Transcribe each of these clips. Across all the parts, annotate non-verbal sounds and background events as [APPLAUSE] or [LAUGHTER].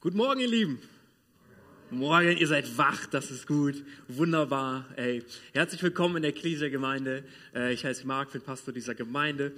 Guten Morgen, ihr Lieben. Morgen, ihr seid wach, das ist gut. Wunderbar. Ey. Herzlich willkommen in der Ecclesia-Gemeinde. Äh, ich heiße Marc, bin Pastor dieser Gemeinde.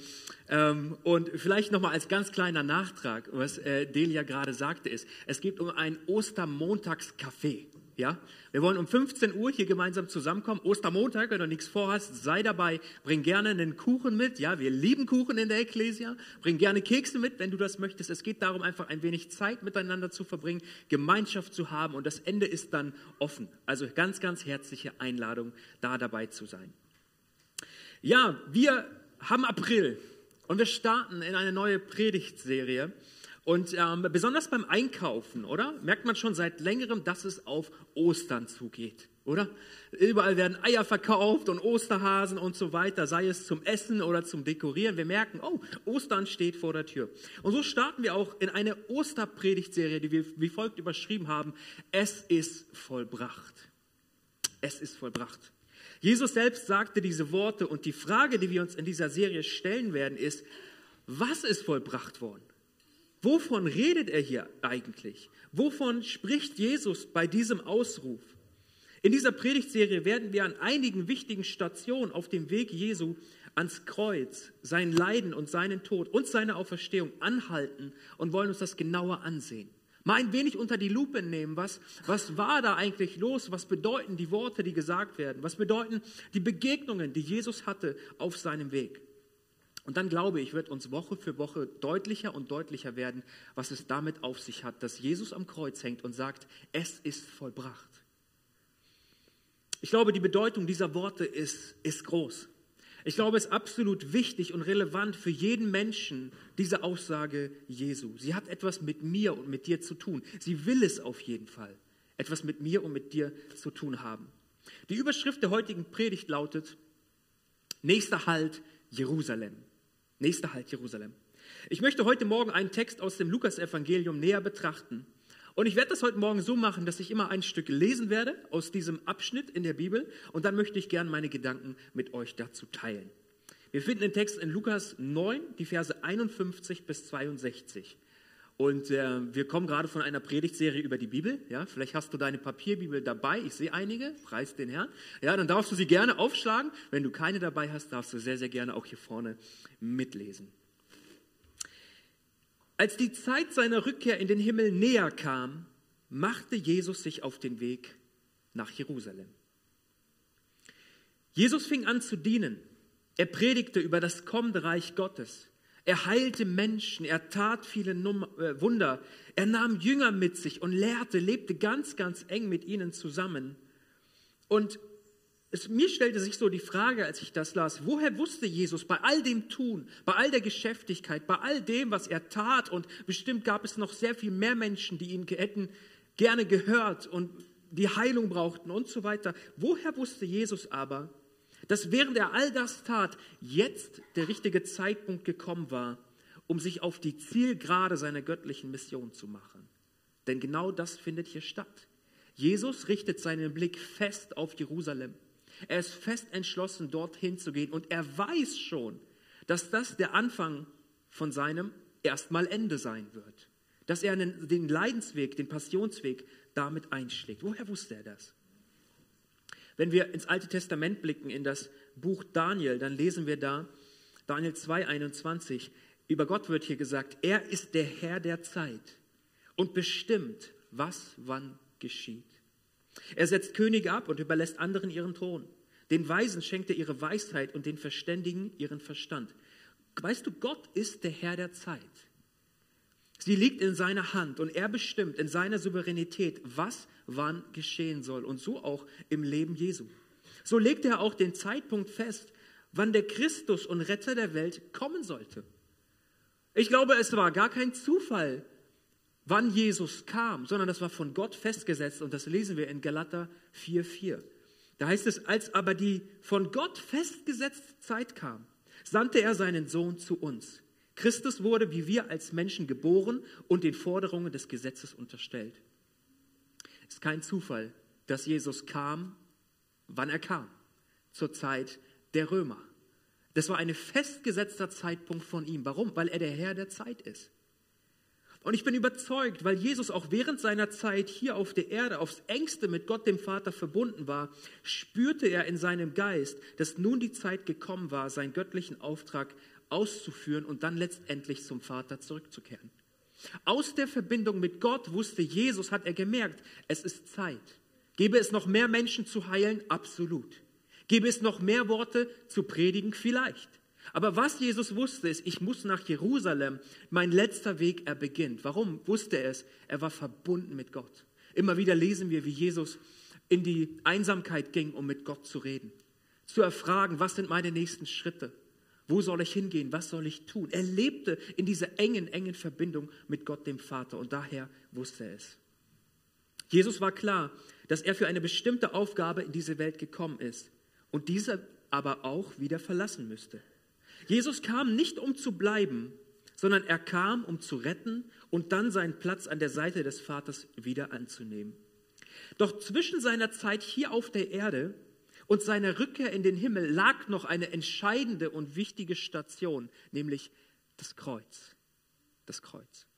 Ähm, und vielleicht nochmal als ganz kleiner Nachtrag, was äh, Delia gerade sagte, ist, es geht um ein Ostermontagscafé. Ja? Wir wollen um 15 Uhr hier gemeinsam zusammenkommen. Ostermontag, wenn du nichts vorhast, sei dabei. Bring gerne einen Kuchen mit. Ja, wir lieben Kuchen in der Ecclesia. Bring gerne Kekse mit, wenn du das möchtest. Es geht darum, einfach ein wenig Zeit miteinander zu verbringen, Gemeinschaft zu haben und das Ende ist dann offen. Also ganz, ganz herzliche Einladung, da dabei zu sein. Ja, wir haben April und wir starten in eine neue Predigtserie. Und ähm, besonders beim Einkaufen, oder? Merkt man schon seit längerem, dass es auf Ostern zugeht, oder? Überall werden Eier verkauft und Osterhasen und so weiter, sei es zum Essen oder zum Dekorieren. Wir merken, oh, Ostern steht vor der Tür. Und so starten wir auch in eine Osterpredigtserie, die wir wie folgt überschrieben haben. Es ist vollbracht. Es ist vollbracht. Jesus selbst sagte diese Worte und die Frage, die wir uns in dieser Serie stellen werden, ist, was ist vollbracht worden? Wovon redet er hier eigentlich? Wovon spricht Jesus bei diesem Ausruf? In dieser Predigtserie werden wir an einigen wichtigen Stationen auf dem Weg Jesu ans Kreuz, sein Leiden und seinen Tod und seine Auferstehung anhalten und wollen uns das genauer ansehen. Mal ein wenig unter die Lupe nehmen, was, was war da eigentlich los? Was bedeuten die Worte, die gesagt werden? Was bedeuten die Begegnungen, die Jesus hatte auf seinem Weg? Und dann glaube ich, wird uns Woche für Woche deutlicher und deutlicher werden, was es damit auf sich hat, dass Jesus am Kreuz hängt und sagt, es ist vollbracht. Ich glaube, die Bedeutung dieser Worte ist, ist groß. Ich glaube, es ist absolut wichtig und relevant für jeden Menschen, diese Aussage Jesu. Sie hat etwas mit mir und mit dir zu tun. Sie will es auf jeden Fall. Etwas mit mir und mit dir zu tun haben. Die Überschrift der heutigen Predigt lautet, nächster Halt Jerusalem. Nächster Halt Jerusalem. Ich möchte heute Morgen einen Text aus dem Lukasevangelium näher betrachten. Und ich werde das heute Morgen so machen, dass ich immer ein Stück lesen werde aus diesem Abschnitt in der Bibel und dann möchte ich gerne meine Gedanken mit euch dazu teilen. Wir finden den Text in Lukas 9, die Verse 51 bis 62. Und äh, wir kommen gerade von einer Predigtserie über die Bibel. Ja, vielleicht hast du deine Papierbibel dabei. Ich sehe einige. Preis den Herrn. Ja, dann darfst du sie gerne aufschlagen. Wenn du keine dabei hast, darfst du sehr, sehr gerne auch hier vorne mitlesen. Als die Zeit seiner Rückkehr in den Himmel näher kam, machte Jesus sich auf den Weg nach Jerusalem. Jesus fing an zu dienen. Er predigte über das kommende Reich Gottes. Er heilte Menschen, er tat viele äh, Wunder, er nahm Jünger mit sich und lehrte, lebte ganz, ganz eng mit ihnen zusammen. Und es, mir stellte sich so die Frage, als ich das las, woher wusste Jesus bei all dem Tun, bei all der Geschäftigkeit, bei all dem, was er tat, und bestimmt gab es noch sehr viel mehr Menschen, die ihn hätten gerne gehört und die Heilung brauchten und so weiter. Woher wusste Jesus aber, dass während er all das tat, jetzt der richtige Zeitpunkt gekommen war, um sich auf die Zielgerade seiner göttlichen Mission zu machen. Denn genau das findet hier statt. Jesus richtet seinen Blick fest auf Jerusalem. Er ist fest entschlossen, dorthin zu gehen und er weiß schon, dass das der Anfang von seinem erstmal Ende sein wird. Dass er den Leidensweg, den Passionsweg damit einschlägt. Woher wusste er das? Wenn wir ins Alte Testament blicken, in das Buch Daniel, dann lesen wir da, Daniel 2,21, über Gott wird hier gesagt, er ist der Herr der Zeit und bestimmt, was wann geschieht. Er setzt Könige ab und überlässt anderen ihren Thron. Den Weisen schenkt er ihre Weisheit und den Verständigen ihren Verstand. Weißt du, Gott ist der Herr der Zeit. Sie liegt in seiner Hand und er bestimmt in seiner Souveränität, was wann geschehen soll. Und so auch im Leben Jesu. So legt er auch den Zeitpunkt fest, wann der Christus und Retter der Welt kommen sollte. Ich glaube, es war gar kein Zufall, wann Jesus kam, sondern das war von Gott festgesetzt und das lesen wir in Galater 4,4. Da heißt es, als aber die von Gott festgesetzte Zeit kam, sandte er seinen Sohn zu uns. Christus wurde wie wir als Menschen geboren und den Forderungen des Gesetzes unterstellt. Es ist kein Zufall, dass Jesus kam, wann er kam, zur Zeit der Römer. Das war ein festgesetzter Zeitpunkt von ihm. Warum? Weil er der Herr der Zeit ist. Und ich bin überzeugt, weil Jesus auch während seiner Zeit hier auf der Erde aufs engste mit Gott dem Vater verbunden war, spürte er in seinem Geist, dass nun die Zeit gekommen war, seinen göttlichen Auftrag auszuführen und dann letztendlich zum Vater zurückzukehren. Aus der Verbindung mit Gott wusste Jesus, hat er gemerkt, es ist Zeit. Gäbe es noch mehr Menschen zu heilen? Absolut. Gäbe es noch mehr Worte zu predigen? Vielleicht. Aber was Jesus wusste, ist, ich muss nach Jerusalem. Mein letzter Weg, er beginnt. Warum wusste er es? Er war verbunden mit Gott. Immer wieder lesen wir, wie Jesus in die Einsamkeit ging, um mit Gott zu reden. Zu erfragen, was sind meine nächsten Schritte? Wo soll ich hingehen? Was soll ich tun? Er lebte in dieser engen, engen Verbindung mit Gott, dem Vater. Und daher wusste er es. Jesus war klar, dass er für eine bestimmte Aufgabe in diese Welt gekommen ist und diese aber auch wieder verlassen müsste. Jesus kam nicht, um zu bleiben, sondern er kam, um zu retten und dann seinen Platz an der Seite des Vaters wieder anzunehmen. Doch zwischen seiner Zeit hier auf der Erde und seiner Rückkehr in den Himmel lag noch eine entscheidende und wichtige Station, nämlich das Kreuz. Das Kreuz.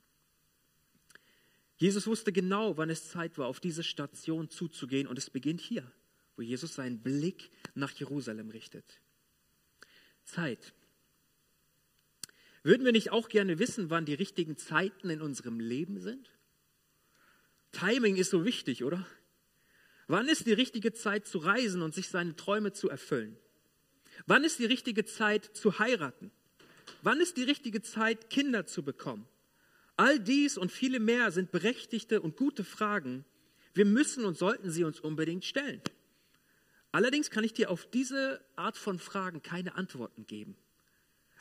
Jesus wusste genau, wann es Zeit war, auf diese Station zuzugehen und es beginnt hier, wo Jesus seinen Blick nach Jerusalem richtet. Zeit. Würden wir nicht auch gerne wissen, wann die richtigen Zeiten in unserem Leben sind? Timing ist so wichtig, oder? Wann ist die richtige Zeit zu reisen und sich seine Träume zu erfüllen? Wann ist die richtige Zeit zu heiraten? Wann ist die richtige Zeit, Kinder zu bekommen? All dies und viele mehr sind berechtigte und gute Fragen. Wir müssen und sollten sie uns unbedingt stellen. Allerdings kann ich dir auf diese Art von Fragen keine Antworten geben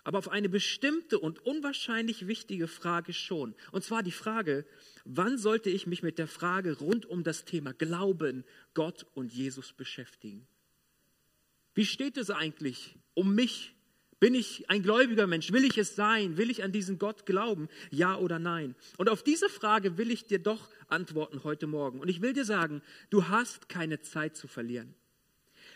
aber auf eine bestimmte und unwahrscheinlich wichtige Frage schon. Und zwar die Frage, wann sollte ich mich mit der Frage rund um das Thema Glauben, Gott und Jesus beschäftigen? Wie steht es eigentlich um mich? Bin ich ein gläubiger Mensch? Will ich es sein? Will ich an diesen Gott glauben? Ja oder nein? Und auf diese Frage will ich dir doch antworten heute Morgen. Und ich will dir sagen, du hast keine Zeit zu verlieren.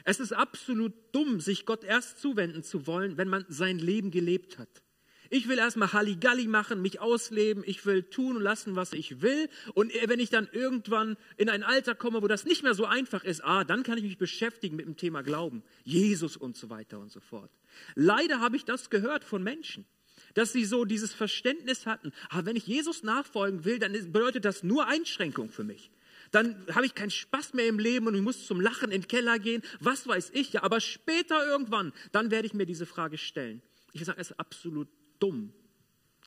Es ist absolut dumm, sich Gott erst zuwenden zu wollen, wenn man sein Leben gelebt hat. Ich will erstmal Halligalli machen, mich ausleben, ich will tun und lassen, was ich will. Und wenn ich dann irgendwann in ein Alter komme, wo das nicht mehr so einfach ist, ah, dann kann ich mich beschäftigen mit dem Thema Glauben, Jesus und so weiter und so fort. Leider habe ich das gehört von Menschen, dass sie so dieses Verständnis hatten, ah, wenn ich Jesus nachfolgen will, dann bedeutet das nur Einschränkung für mich dann habe ich keinen Spaß mehr im Leben und ich muss zum Lachen in den Keller gehen, was weiß ich ja, aber später irgendwann, dann werde ich mir diese Frage stellen. Ich sage, es ist absolut dumm,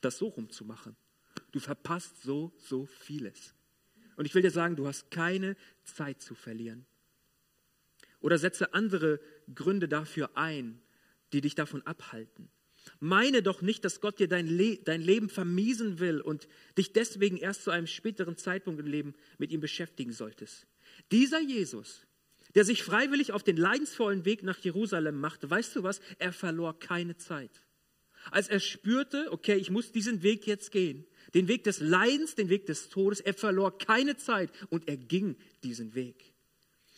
das so rumzumachen. Du verpasst so, so vieles. Und ich will dir sagen, du hast keine Zeit zu verlieren. Oder setze andere Gründe dafür ein, die dich davon abhalten. Meine doch nicht, dass Gott dir dein, Le dein Leben vermiesen will und dich deswegen erst zu einem späteren Zeitpunkt im Leben mit ihm beschäftigen solltest. Dieser Jesus, der sich freiwillig auf den leidensvollen Weg nach Jerusalem machte, weißt du was? Er verlor keine Zeit. Als er spürte, okay, ich muss diesen Weg jetzt gehen, den Weg des Leidens, den Weg des Todes, er verlor keine Zeit und er ging diesen Weg.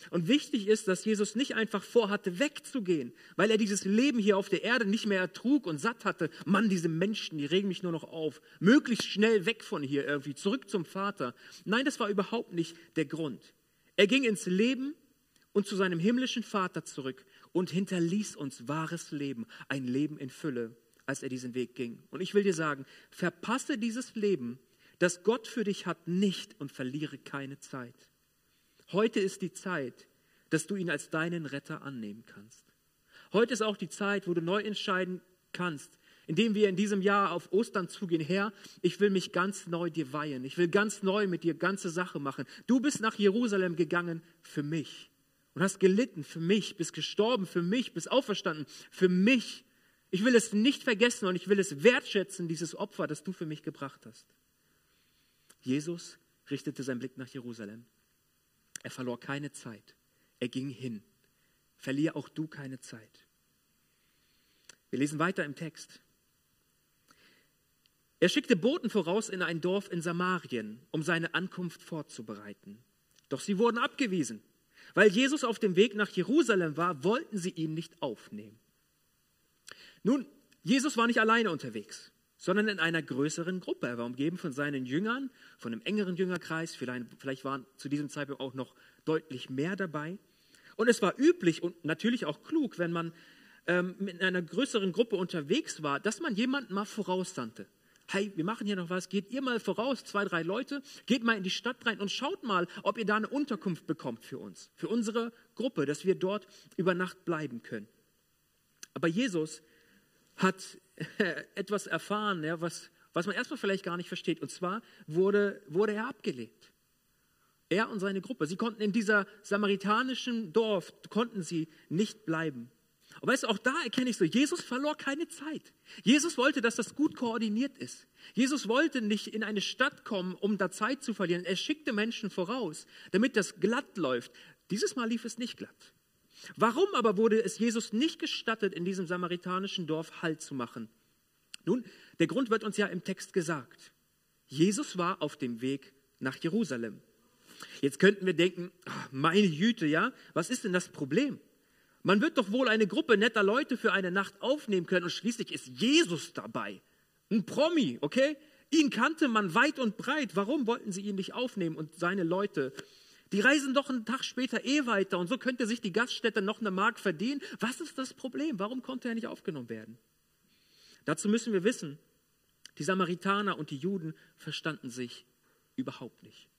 Und wichtig ist, dass Jesus nicht einfach vorhatte, wegzugehen, weil er dieses Leben hier auf der Erde nicht mehr ertrug und satt hatte. Mann, diese Menschen, die regen mich nur noch auf. Möglichst schnell weg von hier irgendwie, zurück zum Vater. Nein, das war überhaupt nicht der Grund. Er ging ins Leben und zu seinem himmlischen Vater zurück und hinterließ uns wahres Leben, ein Leben in Fülle, als er diesen Weg ging. Und ich will dir sagen, verpasse dieses Leben, das Gott für dich hat, nicht und verliere keine Zeit. Heute ist die Zeit, dass du ihn als deinen Retter annehmen kannst. Heute ist auch die Zeit, wo du neu entscheiden kannst, indem wir in diesem Jahr auf Ostern zugehen, Herr, ich will mich ganz neu dir weihen. Ich will ganz neu mit dir ganze Sache machen. Du bist nach Jerusalem gegangen für mich und hast gelitten für mich, bist gestorben für mich, bist auferstanden für mich. Ich will es nicht vergessen und ich will es wertschätzen, dieses Opfer, das du für mich gebracht hast. Jesus richtete seinen Blick nach Jerusalem. Er verlor keine Zeit. Er ging hin. Verlier auch du keine Zeit. Wir lesen weiter im Text. Er schickte Boten voraus in ein Dorf in Samarien, um seine Ankunft vorzubereiten. Doch sie wurden abgewiesen. Weil Jesus auf dem Weg nach Jerusalem war, wollten sie ihn nicht aufnehmen. Nun, Jesus war nicht alleine unterwegs. Sondern in einer größeren Gruppe. Er war umgeben von seinen Jüngern, von einem engeren Jüngerkreis. Vielleicht, vielleicht waren zu diesem Zeitpunkt auch noch deutlich mehr dabei. Und es war üblich und natürlich auch klug, wenn man ähm, in einer größeren Gruppe unterwegs war, dass man jemanden mal voraussandte. Hey, wir machen hier noch was, geht ihr mal voraus, zwei, drei Leute, geht mal in die Stadt rein und schaut mal, ob ihr da eine Unterkunft bekommt für uns, für unsere Gruppe, dass wir dort über Nacht bleiben können. Aber Jesus hat [LAUGHS] etwas erfahren, ja, was, was man erstmal vielleicht gar nicht versteht. Und zwar wurde, wurde er abgelehnt. Er und seine Gruppe. Sie konnten in dieser samaritanischen Dorf, konnten sie nicht bleiben. Und weißt du, auch da erkenne ich so, Jesus verlor keine Zeit. Jesus wollte, dass das gut koordiniert ist. Jesus wollte nicht in eine Stadt kommen, um da Zeit zu verlieren. Er schickte Menschen voraus, damit das glatt läuft. Dieses Mal lief es nicht glatt. Warum aber wurde es Jesus nicht gestattet, in diesem samaritanischen Dorf Halt zu machen? Nun, der Grund wird uns ja im Text gesagt. Jesus war auf dem Weg nach Jerusalem. Jetzt könnten wir denken, ah, meine Jüte, ja, was ist denn das Problem? Man wird doch wohl eine Gruppe netter Leute für eine Nacht aufnehmen können und schließlich ist Jesus dabei. Ein Promi, okay? Ihn kannte man weit und breit. Warum wollten sie ihn nicht aufnehmen und seine Leute? Die reisen doch einen Tag später eh weiter und so könnte sich die Gaststätte noch eine Mark verdienen. Was ist das Problem? Warum konnte er nicht aufgenommen werden? Dazu müssen wir wissen, die Samaritaner und die Juden verstanden sich überhaupt nicht.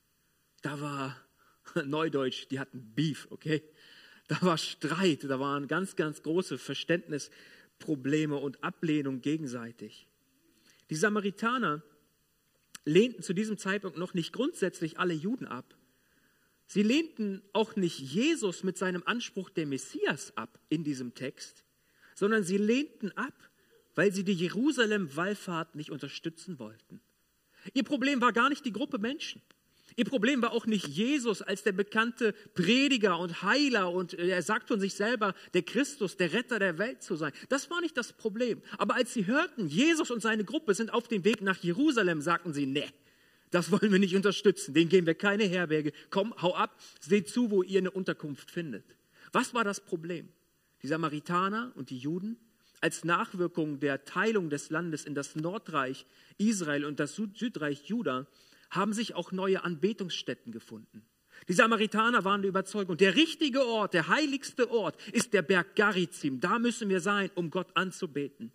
Da war [LAUGHS] Neudeutsch, die hatten Beef, okay? Da war Streit, da waren ganz, ganz große Verständnisprobleme und Ablehnung gegenseitig. Die Samaritaner lehnten zu diesem Zeitpunkt noch nicht grundsätzlich alle Juden ab. Sie lehnten auch nicht Jesus mit seinem Anspruch der Messias ab in diesem Text, sondern sie lehnten ab, weil sie die Jerusalem-Wallfahrt nicht unterstützen wollten. Ihr Problem war gar nicht die Gruppe Menschen. Ihr Problem war auch nicht Jesus als der bekannte Prediger und Heiler und äh, er sagt von sich selber, der Christus, der Retter der Welt zu sein. Das war nicht das Problem. Aber als sie hörten, Jesus und seine Gruppe sind auf dem Weg nach Jerusalem, sagten sie, nee, das wollen wir nicht unterstützen. Den geben wir keine Herberge. Komm, hau ab, seht zu, wo ihr eine Unterkunft findet. Was war das Problem? Die Samaritaner und die Juden als Nachwirkung der Teilung des Landes in das Nordreich Israel und das Südreich Juda haben sich auch neue Anbetungsstätten gefunden. Die Samaritaner waren der Überzeugung, der richtige Ort, der heiligste Ort ist der Berg Garizim. Da müssen wir sein, um Gott anzubeten.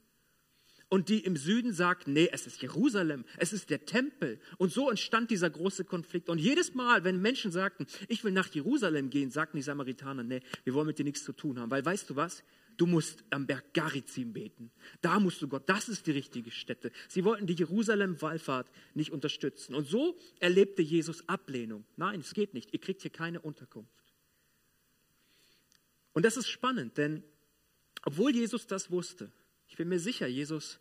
Und die im Süden sagten, nee, es ist Jerusalem, es ist der Tempel. Und so entstand dieser große Konflikt. Und jedes Mal, wenn Menschen sagten, ich will nach Jerusalem gehen, sagten die Samaritaner, nee, wir wollen mit dir nichts zu tun haben. Weil weißt du was? Du musst am Berg Garizim beten. Da musst du Gott, das ist die richtige Stätte. Sie wollten die Jerusalem-Wallfahrt nicht unterstützen. Und so erlebte Jesus Ablehnung. Nein, es geht nicht. Ihr kriegt hier keine Unterkunft. Und das ist spannend, denn obwohl Jesus das wusste, ich bin mir sicher, Jesus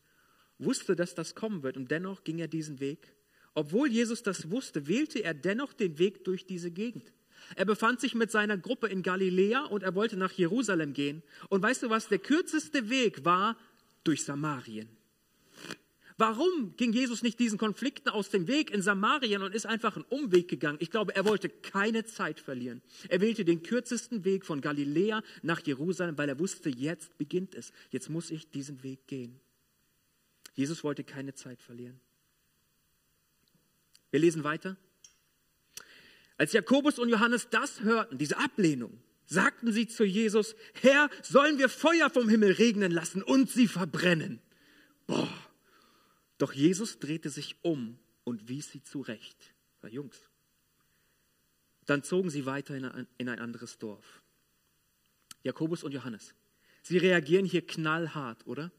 wusste, dass das kommen wird und dennoch ging er diesen Weg. Obwohl Jesus das wusste, wählte er dennoch den Weg durch diese Gegend. Er befand sich mit seiner Gruppe in Galiläa und er wollte nach Jerusalem gehen. Und weißt du was? Der kürzeste Weg war durch Samarien. Warum ging Jesus nicht diesen Konflikten aus dem Weg in Samarien und ist einfach einen Umweg gegangen? Ich glaube, er wollte keine Zeit verlieren. Er wählte den kürzesten Weg von Galiläa nach Jerusalem, weil er wusste, jetzt beginnt es. Jetzt muss ich diesen Weg gehen. Jesus wollte keine Zeit verlieren. Wir lesen weiter. Als Jakobus und Johannes das hörten, diese Ablehnung, sagten sie zu Jesus, Herr, sollen wir Feuer vom Himmel regnen lassen und sie verbrennen? Boah. Doch Jesus drehte sich um und wies sie zurecht. Ja, Jungs. Dann zogen sie weiter in ein, in ein anderes Dorf. Jakobus und Johannes. Sie reagieren hier knallhart, oder?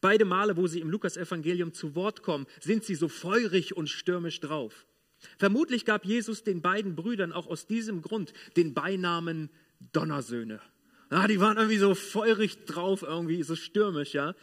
Beide Male, wo sie im Lukasevangelium zu Wort kommen, sind sie so feurig und stürmisch drauf. Vermutlich gab Jesus den beiden Brüdern auch aus diesem Grund den Beinamen Donnersöhne. Ja, die waren irgendwie so feurig drauf, irgendwie so stürmisch, ja.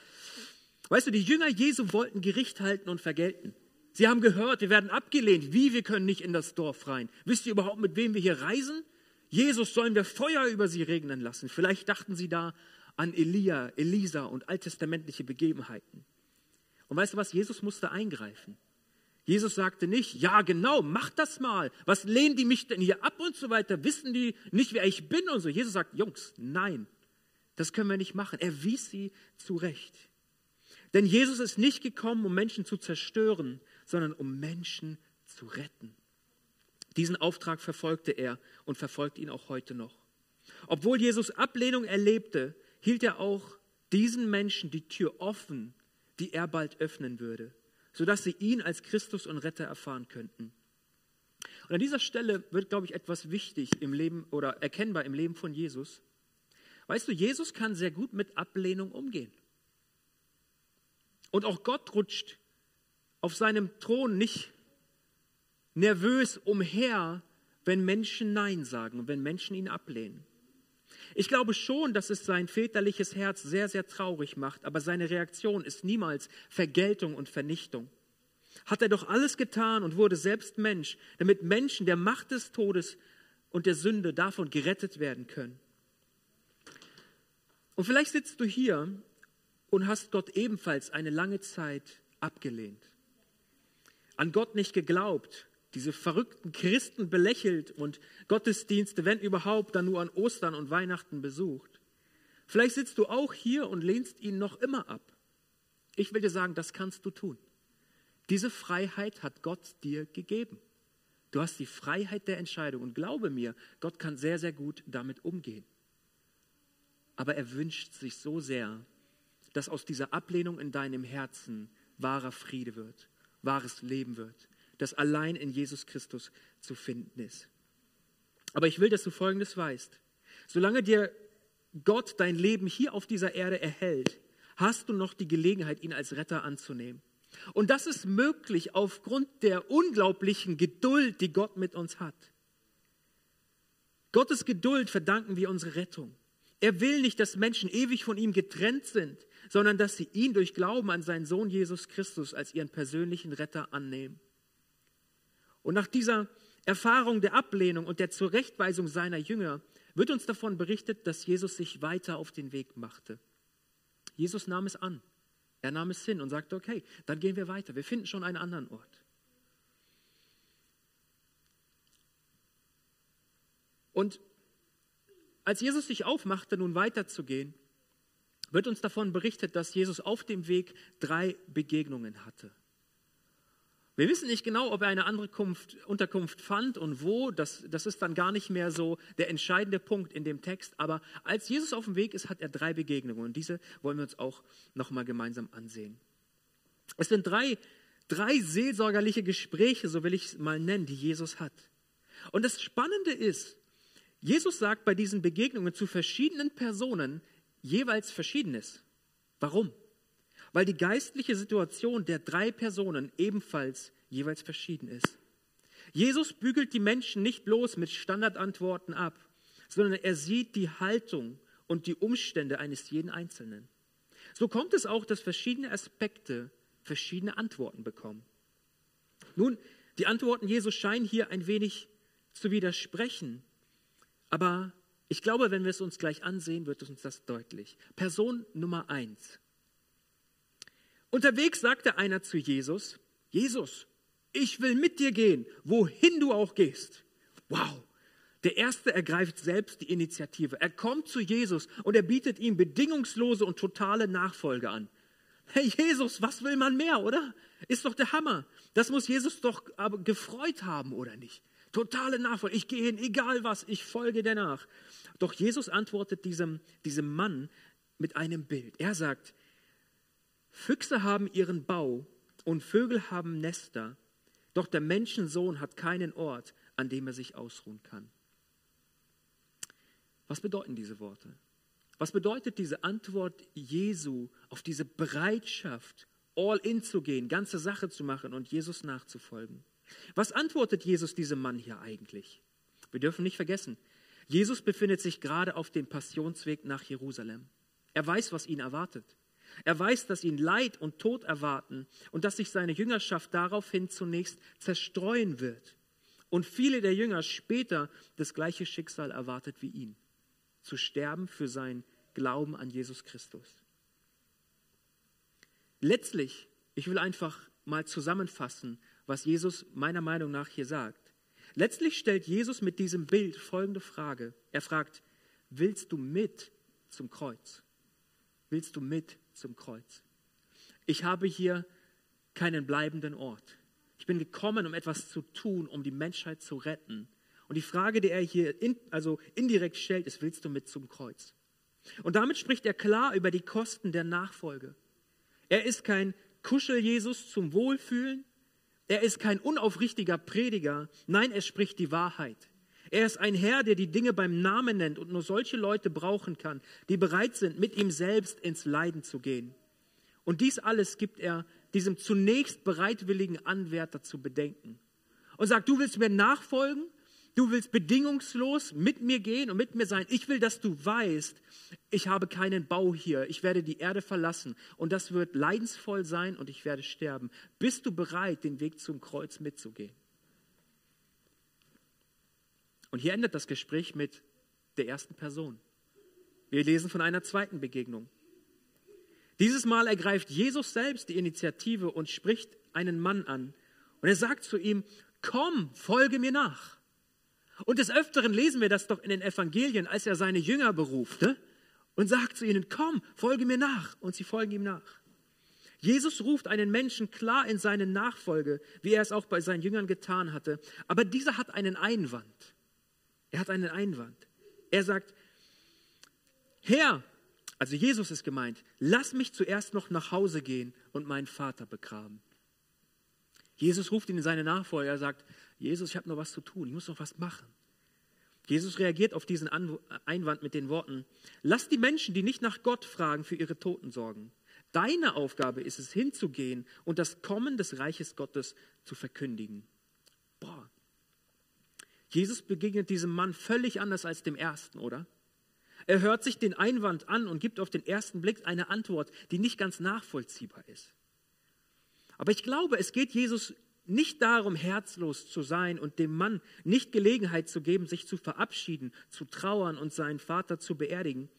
Weißt du, die Jünger Jesu wollten Gericht halten und vergelten. Sie haben gehört, wir werden abgelehnt. Wie, wir können nicht in das Dorf rein. Wisst ihr überhaupt, mit wem wir hier reisen? Jesus sollen wir Feuer über sie regnen lassen. Vielleicht dachten sie da an Elia, Elisa und alttestamentliche Begebenheiten. Und weißt du was? Jesus musste eingreifen. Jesus sagte nicht, ja genau, mach das mal. Was lehnen die mich denn hier ab und so weiter? Wissen die nicht, wer ich bin und so? Jesus sagt, Jungs, nein, das können wir nicht machen. Er wies sie zurecht. Denn Jesus ist nicht gekommen, um Menschen zu zerstören, sondern um Menschen zu retten. Diesen Auftrag verfolgte er und verfolgt ihn auch heute noch. Obwohl Jesus Ablehnung erlebte, hielt er auch diesen Menschen die Tür offen, die er bald öffnen würde, sodass sie ihn als Christus und Retter erfahren könnten. Und an dieser Stelle wird, glaube ich, etwas wichtig im Leben oder erkennbar im Leben von Jesus. Weißt du, Jesus kann sehr gut mit Ablehnung umgehen. Und auch Gott rutscht auf seinem Thron nicht nervös umher, wenn Menschen Nein sagen und wenn Menschen ihn ablehnen. Ich glaube schon, dass es sein väterliches Herz sehr, sehr traurig macht, aber seine Reaktion ist niemals Vergeltung und Vernichtung. Hat er doch alles getan und wurde selbst Mensch, damit Menschen der Macht des Todes und der Sünde davon gerettet werden können. Und vielleicht sitzt du hier und hast Gott ebenfalls eine lange Zeit abgelehnt, an Gott nicht geglaubt, diese verrückten Christen belächelt und Gottesdienste, wenn überhaupt, dann nur an Ostern und Weihnachten besucht. Vielleicht sitzt du auch hier und lehnst ihn noch immer ab. Ich will dir sagen, das kannst du tun. Diese Freiheit hat Gott dir gegeben. Du hast die Freiheit der Entscheidung und glaube mir, Gott kann sehr, sehr gut damit umgehen. Aber er wünscht sich so sehr, dass aus dieser Ablehnung in deinem Herzen wahrer Friede wird, wahres Leben wird, das allein in Jesus Christus zu finden ist. Aber ich will, dass du Folgendes weißt. Solange dir Gott dein Leben hier auf dieser Erde erhält, hast du noch die Gelegenheit, ihn als Retter anzunehmen. Und das ist möglich aufgrund der unglaublichen Geduld, die Gott mit uns hat. Gottes Geduld verdanken wir unsere Rettung. Er will nicht, dass Menschen ewig von ihm getrennt sind, sondern dass sie ihn durch Glauben an seinen Sohn Jesus Christus als ihren persönlichen Retter annehmen. Und nach dieser Erfahrung der Ablehnung und der Zurechtweisung seiner Jünger wird uns davon berichtet, dass Jesus sich weiter auf den Weg machte. Jesus nahm es an. Er nahm es hin und sagte, okay, dann gehen wir weiter. Wir finden schon einen anderen Ort. Und als Jesus sich aufmachte, nun weiterzugehen, wird uns davon berichtet, dass Jesus auf dem Weg drei Begegnungen hatte. Wir wissen nicht genau, ob er eine andere Kunft, Unterkunft fand und wo. Das, das ist dann gar nicht mehr so der entscheidende Punkt in dem Text. Aber als Jesus auf dem Weg ist, hat er drei Begegnungen. Und diese wollen wir uns auch nochmal gemeinsam ansehen. Es sind drei, drei seelsorgerliche Gespräche, so will ich es mal nennen, die Jesus hat. Und das Spannende ist, Jesus sagt bei diesen Begegnungen zu verschiedenen Personen jeweils Verschiedenes. Warum? weil die geistliche Situation der drei Personen ebenfalls jeweils verschieden ist. Jesus bügelt die Menschen nicht bloß mit Standardantworten ab, sondern er sieht die Haltung und die Umstände eines jeden Einzelnen. So kommt es auch, dass verschiedene Aspekte verschiedene Antworten bekommen. Nun, die Antworten Jesus scheinen hier ein wenig zu widersprechen, aber ich glaube, wenn wir es uns gleich ansehen, wird uns das deutlich. Person Nummer eins. Unterwegs sagte einer zu Jesus, Jesus, ich will mit dir gehen, wohin du auch gehst. Wow. Der Erste ergreift selbst die Initiative. Er kommt zu Jesus und er bietet ihm bedingungslose und totale Nachfolge an. Hey Jesus, was will man mehr, oder? Ist doch der Hammer. Das muss Jesus doch aber gefreut haben, oder nicht? Totale Nachfolge. Ich gehe hin, egal was, ich folge dir nach. Doch Jesus antwortet diesem, diesem Mann mit einem Bild. Er sagt, Füchse haben ihren Bau und Vögel haben Nester, doch der Menschensohn hat keinen Ort, an dem er sich ausruhen kann. Was bedeuten diese Worte? Was bedeutet diese Antwort Jesu auf diese Bereitschaft, all in zu gehen, ganze Sache zu machen und Jesus nachzufolgen? Was antwortet Jesus diesem Mann hier eigentlich? Wir dürfen nicht vergessen, Jesus befindet sich gerade auf dem Passionsweg nach Jerusalem. Er weiß, was ihn erwartet. Er weiß, dass ihn Leid und Tod erwarten und dass sich seine Jüngerschaft daraufhin zunächst zerstreuen wird. Und viele der Jünger später das gleiche Schicksal erwartet wie ihn, zu sterben für sein Glauben an Jesus Christus. Letztlich, ich will einfach mal zusammenfassen, was Jesus meiner Meinung nach hier sagt. Letztlich stellt Jesus mit diesem Bild folgende Frage. Er fragt, willst du mit zum Kreuz? Willst du mit zum Kreuz. ich habe hier keinen bleibenden Ort. Ich bin gekommen, um etwas zu tun, um die Menschheit zu retten. Und die Frage, die er hier in, also indirekt stellt, ist, willst du mit zum Kreuz? Und damit spricht er klar über die Kosten der Nachfolge. Er ist kein Kuschel-Jesus zum Wohlfühlen. Er ist kein unaufrichtiger Prediger. Nein, er spricht die Wahrheit. Er ist ein Herr, der die Dinge beim Namen nennt und nur solche Leute brauchen kann, die bereit sind, mit ihm selbst ins Leiden zu gehen. Und dies alles gibt er diesem zunächst bereitwilligen Anwärter zu bedenken. Und sagt, du willst mir nachfolgen, Du willst bedingungslos mit mir gehen und mit mir sein. Ich will, dass du weißt, ich habe keinen Bau hier. Ich werde die Erde verlassen und das wird leidensvoll sein und ich werde sterben. Bist du bereit, den Weg zum Kreuz mitzugehen? Und hier endet das Gespräch mit der ersten Person. Wir lesen von einer zweiten Begegnung. Dieses Mal ergreift Jesus selbst die Initiative und spricht einen Mann an. Und er sagt zu ihm, komm, folge mir nach. Und des Öfteren lesen wir das doch in den Evangelien, als er seine Jünger berufte und sagt zu ihnen, komm, folge mir nach. Und sie folgen ihm nach. Jesus ruft einen Menschen klar in seine Nachfolge, wie er es auch bei seinen Jüngern getan hatte. Aber dieser hat einen Einwand. Er hat einen Einwand. Er sagt, Herr, also Jesus ist gemeint, lass mich zuerst noch nach Hause gehen und meinen Vater begraben. Jesus ruft ihn in seine Nachfolge. Er sagt, Jesus, ich habe noch was zu tun, ich muss noch was machen. Jesus reagiert auf diesen Einwand mit den Worten, lass die Menschen, die nicht nach Gott fragen, für ihre Toten sorgen. Deine Aufgabe ist es, hinzugehen und das Kommen des Reiches Gottes zu verkündigen. Boah. Jesus begegnet diesem Mann völlig anders als dem ersten, oder? Er hört sich den Einwand an und gibt auf den ersten Blick eine Antwort, die nicht ganz nachvollziehbar ist. Aber ich glaube, es geht Jesus nicht darum, herzlos zu sein und dem Mann nicht Gelegenheit zu geben, sich zu verabschieden, zu trauern und seinen Vater zu beerdigen.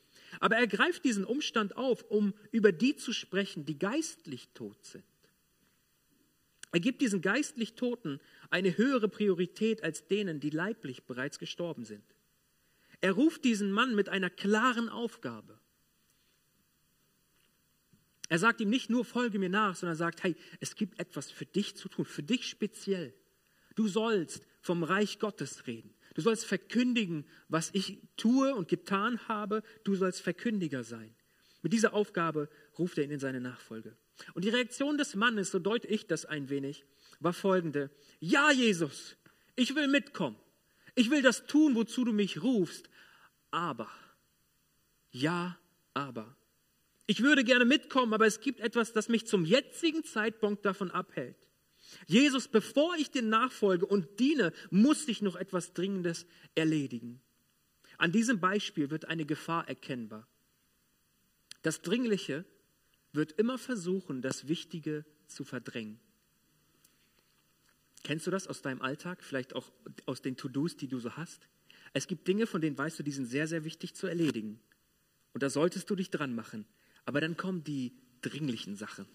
Aber er greift diesen Umstand auf, um über die zu sprechen, die geistlich tot sind. Er gibt diesen geistlich Toten eine höhere Priorität als denen, die leiblich bereits gestorben sind. Er ruft diesen Mann mit einer klaren Aufgabe. Er sagt ihm nicht nur, folge mir nach, sondern sagt, hey, es gibt etwas für dich zu tun, für dich speziell. Du sollst vom Reich Gottes reden. Du sollst verkündigen, was ich tue und getan habe. Du sollst Verkündiger sein. Mit dieser Aufgabe ruft er ihn in seine Nachfolge. Und die Reaktion des Mannes, so deute ich das ein wenig, war folgende. Ja, Jesus, ich will mitkommen. Ich will das tun, wozu du mich rufst. Aber, ja, aber. Ich würde gerne mitkommen, aber es gibt etwas, das mich zum jetzigen Zeitpunkt davon abhält. Jesus, bevor ich dir nachfolge und diene, muss ich noch etwas Dringendes erledigen. An diesem Beispiel wird eine Gefahr erkennbar. Das Dringliche wird immer versuchen, das Wichtige zu verdrängen. Kennst du das aus deinem Alltag, vielleicht auch aus den To-Dos, die du so hast? Es gibt Dinge, von denen weißt du, die sind sehr, sehr wichtig zu erledigen. Und da solltest du dich dran machen. Aber dann kommen die dringlichen Sachen,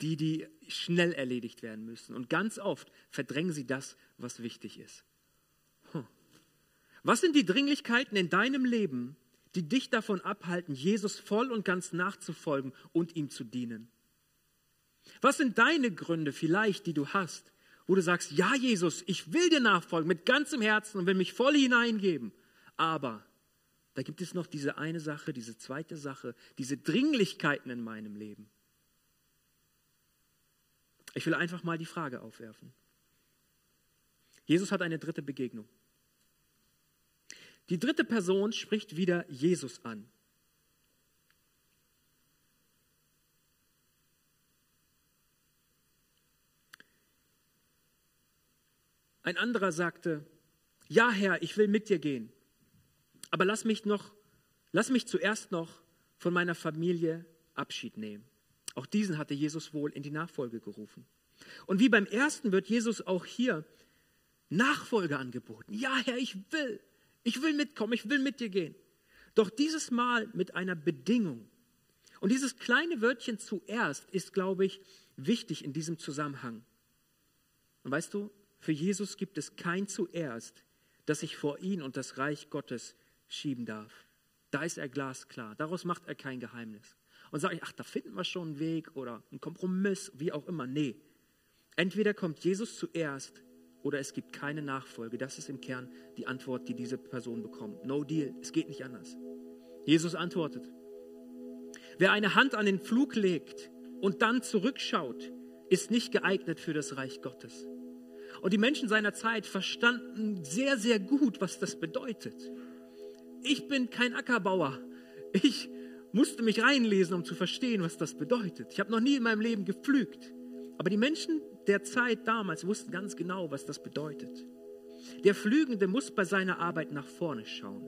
die, die schnell erledigt werden müssen. Und ganz oft verdrängen sie das, was wichtig ist. Was sind die Dringlichkeiten in deinem Leben, die dich davon abhalten, Jesus voll und ganz nachzufolgen und ihm zu dienen? Was sind deine Gründe vielleicht, die du hast, wo du sagst, ja Jesus, ich will dir nachfolgen mit ganzem Herzen und will mich voll hineingeben, aber da gibt es noch diese eine Sache, diese zweite Sache, diese Dringlichkeiten in meinem Leben. Ich will einfach mal die Frage aufwerfen. Jesus hat eine dritte Begegnung. Die dritte Person spricht wieder Jesus an. Ein anderer sagte, ja Herr, ich will mit dir gehen. Aber lass mich noch, lass mich zuerst noch von meiner Familie Abschied nehmen. Auch diesen hatte Jesus wohl in die Nachfolge gerufen. Und wie beim ersten wird Jesus auch hier Nachfolge angeboten. Ja, Herr, ich will. Ich will mitkommen, ich will mit dir gehen. Doch dieses Mal mit einer Bedingung. Und dieses kleine Wörtchen zuerst ist, glaube ich, wichtig in diesem Zusammenhang. Und weißt du, für Jesus gibt es kein zuerst, das sich vor ihn und das Reich Gottes schieben darf. Da ist er glasklar. Daraus macht er kein Geheimnis. und sage, ach, da finden wir schon einen Weg oder einen Kompromiss, wie auch immer. Nee. Entweder kommt Jesus zuerst oder es gibt keine Nachfolge. Das ist im Kern die Antwort, die diese Person bekommt. No deal, es geht nicht anders. Jesus antwortet, wer eine Hand an den Flug legt und dann zurückschaut, ist nicht geeignet für das Reich Gottes. Und die Menschen seiner Zeit verstanden sehr, sehr gut, was das bedeutet. Ich bin kein Ackerbauer. Ich musste mich reinlesen, um zu verstehen, was das bedeutet. Ich habe noch nie in meinem Leben gepflügt. Aber die Menschen der Zeit damals wussten ganz genau, was das bedeutet. Der Flügende muss bei seiner Arbeit nach vorne schauen.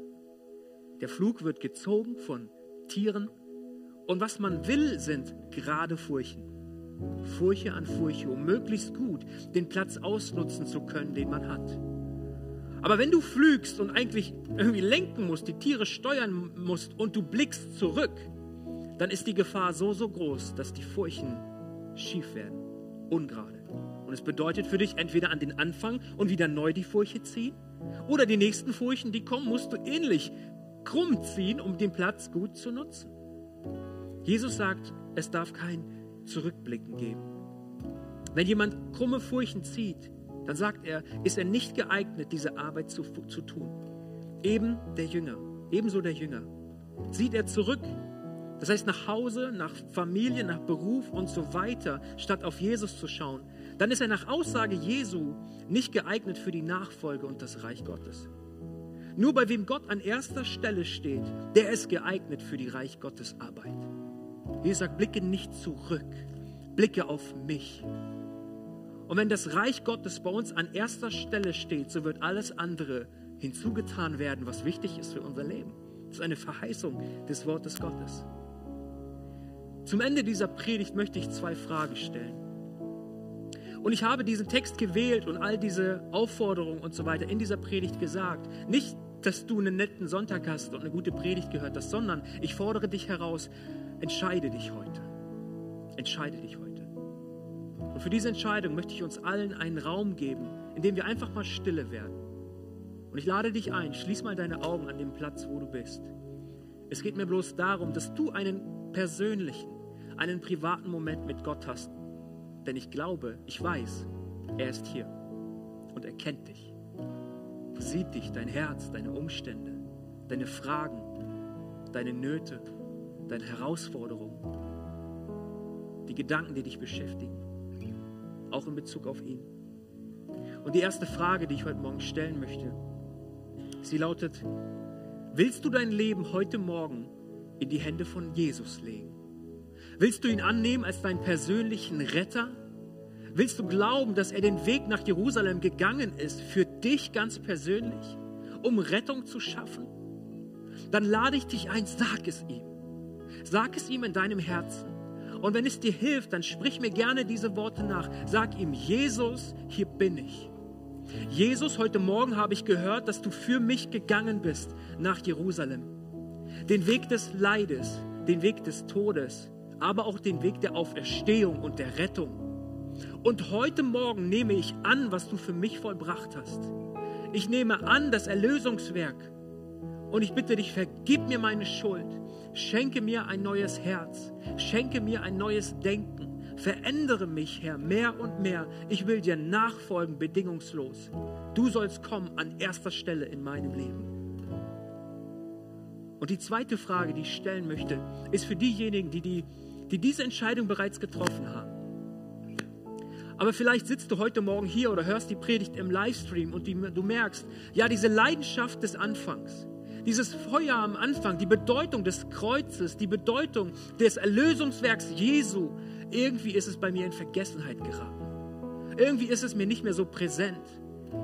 Der Flug wird gezogen von Tieren und was man will, sind gerade Furchen. Furche an Furche, um möglichst gut den Platz ausnutzen zu können, den man hat. Aber wenn du flügst und eigentlich irgendwie lenken musst, die Tiere steuern musst und du blickst zurück, dann ist die Gefahr so, so groß, dass die Furchen schief werden, ungerade. Und es bedeutet für dich entweder an den Anfang und wieder neu die Furche ziehen, oder die nächsten Furchen, die kommen, musst du ähnlich krumm ziehen, um den Platz gut zu nutzen. Jesus sagt, es darf kein Zurückblicken geben. Wenn jemand krumme Furchen zieht, dann sagt er, ist er nicht geeignet, diese Arbeit zu, zu tun. Eben der Jünger, ebenso der Jünger. Sieht er zurück, das heißt nach Hause, nach Familie, nach Beruf und so weiter, statt auf Jesus zu schauen, dann ist er nach Aussage Jesu nicht geeignet für die Nachfolge und das Reich Gottes. Nur bei wem Gott an erster Stelle steht, der ist geeignet für die Reich Gottes Arbeit. Jesus sagt, blicke nicht zurück, blicke auf mich. Und wenn das Reich Gottes bei uns an erster Stelle steht, so wird alles andere hinzugetan werden, was wichtig ist für unser Leben. Das ist eine Verheißung des Wortes Gottes. Zum Ende dieser Predigt möchte ich zwei Fragen stellen. Und ich habe diesen Text gewählt und all diese Aufforderungen und so weiter in dieser Predigt gesagt. Nicht, dass du einen netten Sonntag hast und eine gute Predigt gehört hast, sondern ich fordere dich heraus, entscheide dich heute. Entscheide dich heute. Und für diese Entscheidung möchte ich uns allen einen Raum geben, in dem wir einfach mal stille werden. Und ich lade dich ein, schließ mal deine Augen an dem Platz, wo du bist. Es geht mir bloß darum, dass du einen persönlichen, einen privaten Moment mit Gott hast. Denn ich glaube, ich weiß, er ist hier und er kennt dich. Er sieht dich, dein Herz, deine Umstände, deine Fragen, deine Nöte, deine Herausforderungen, die Gedanken, die dich beschäftigen auch in Bezug auf ihn. Und die erste Frage, die ich heute Morgen stellen möchte, sie lautet, willst du dein Leben heute Morgen in die Hände von Jesus legen? Willst du ihn annehmen als deinen persönlichen Retter? Willst du glauben, dass er den Weg nach Jerusalem gegangen ist, für dich ganz persönlich, um Rettung zu schaffen? Dann lade ich dich ein, sag es ihm. Sag es ihm in deinem Herzen. Und wenn es dir hilft, dann sprich mir gerne diese Worte nach. Sag ihm, Jesus, hier bin ich. Jesus, heute Morgen habe ich gehört, dass du für mich gegangen bist nach Jerusalem. Den Weg des Leides, den Weg des Todes, aber auch den Weg der Auferstehung und der Rettung. Und heute Morgen nehme ich an, was du für mich vollbracht hast. Ich nehme an das Erlösungswerk und ich bitte dich, vergib mir meine Schuld Schenke mir ein neues Herz. Schenke mir ein neues Denken. Verändere mich, Herr, mehr und mehr. Ich will dir nachfolgen, bedingungslos. Du sollst kommen an erster Stelle in meinem Leben. Und die zweite Frage, die ich stellen möchte, ist für diejenigen, die, die, die diese Entscheidung bereits getroffen haben. Aber vielleicht sitzt du heute Morgen hier oder hörst die Predigt im Livestream und die, du merkst, ja, diese Leidenschaft des Anfangs, dieses Feuer am Anfang, die Bedeutung des Kreuzes, die Bedeutung des Erlösungswerks Jesu, irgendwie ist es bei mir in Vergessenheit geraten. Irgendwie ist es mir nicht mehr so präsent.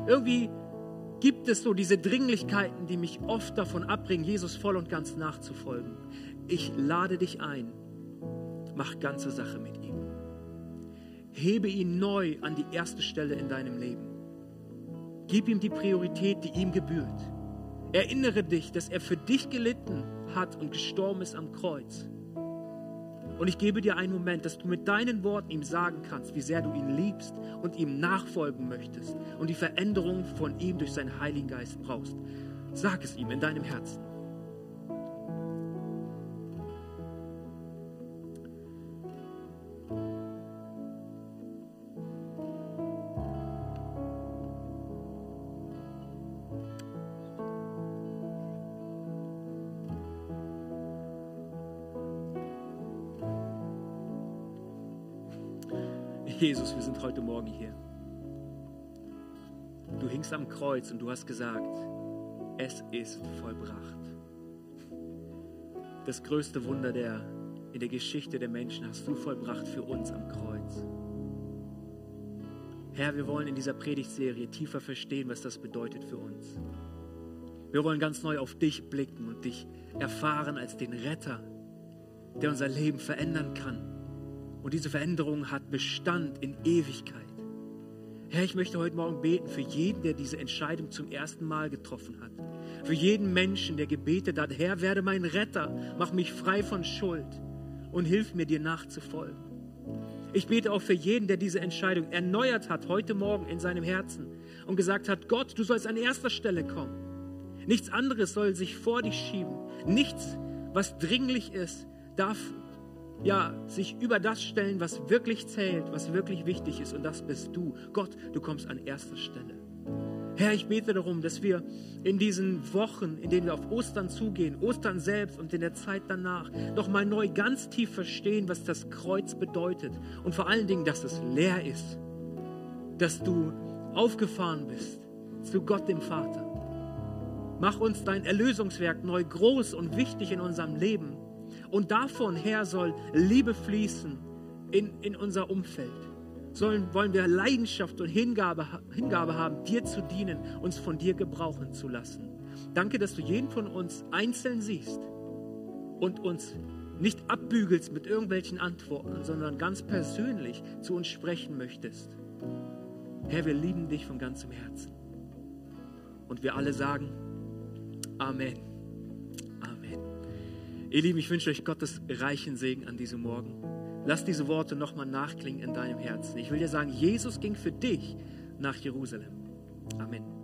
Irgendwie gibt es so diese Dringlichkeiten, die mich oft davon abbringen, Jesus voll und ganz nachzufolgen. Ich lade dich ein, mach ganze Sache mit ihm. Hebe ihn neu an die erste Stelle in deinem Leben. Gib ihm die Priorität, die ihm gebührt. Erinnere dich, dass er für dich gelitten hat und gestorben ist am Kreuz. Und ich gebe dir einen Moment, dass du mit deinen Worten ihm sagen kannst, wie sehr du ihn liebst und ihm nachfolgen möchtest und die Veränderung von ihm durch seinen Heiligen Geist brauchst. Sag es ihm in deinem Herzen. Jesus, wir sind heute Morgen hier. Du hingst am Kreuz und du hast gesagt, es ist vollbracht. Das größte Wunder der, in der Geschichte der Menschen hast du vollbracht für uns am Kreuz. Herr, wir wollen in dieser Predigtserie tiefer verstehen, was das bedeutet für uns. Wir wollen ganz neu auf dich blicken und dich erfahren als den Retter, der unser Leben verändern kann. Und diese Veränderung hat Bestand in Ewigkeit. Herr, ich möchte heute Morgen beten für jeden, der diese Entscheidung zum ersten Mal getroffen hat. Für jeden Menschen, der gebetet hat, Herr, werde mein Retter, mach mich frei von Schuld und hilf mir, dir nachzufolgen. Ich bete auch für jeden, der diese Entscheidung erneuert hat heute Morgen in seinem Herzen und gesagt hat, Gott, du sollst an erster Stelle kommen. Nichts anderes soll sich vor dich schieben. Nichts, was dringlich ist, darf ja, sich über das stellen, was wirklich zählt, was wirklich wichtig ist. Und das bist du. Gott, du kommst an erster Stelle. Herr, ich bete darum, dass wir in diesen Wochen, in denen wir auf Ostern zugehen, Ostern selbst und in der Zeit danach, nochmal neu ganz tief verstehen, was das Kreuz bedeutet. Und vor allen Dingen, dass es leer ist. Dass du aufgefahren bist zu Gott dem Vater. Mach uns dein Erlösungswerk neu groß und wichtig in unserem Leben. Und davon her soll Liebe fließen in, in unser Umfeld. Sollen, wollen wir Leidenschaft und Hingabe, Hingabe haben, dir zu dienen, uns von dir gebrauchen zu lassen. Danke, dass du jeden von uns einzeln siehst und uns nicht abbügelst mit irgendwelchen Antworten, sondern ganz persönlich zu uns sprechen möchtest. Herr, wir lieben dich von ganzem Herzen. Und wir alle sagen Amen. Ihr Lieben, ich wünsche euch Gottes reichen Segen an diesem Morgen. Lass diese Worte nochmal nachklingen in deinem Herzen. Ich will dir sagen, Jesus ging für dich nach Jerusalem. Amen.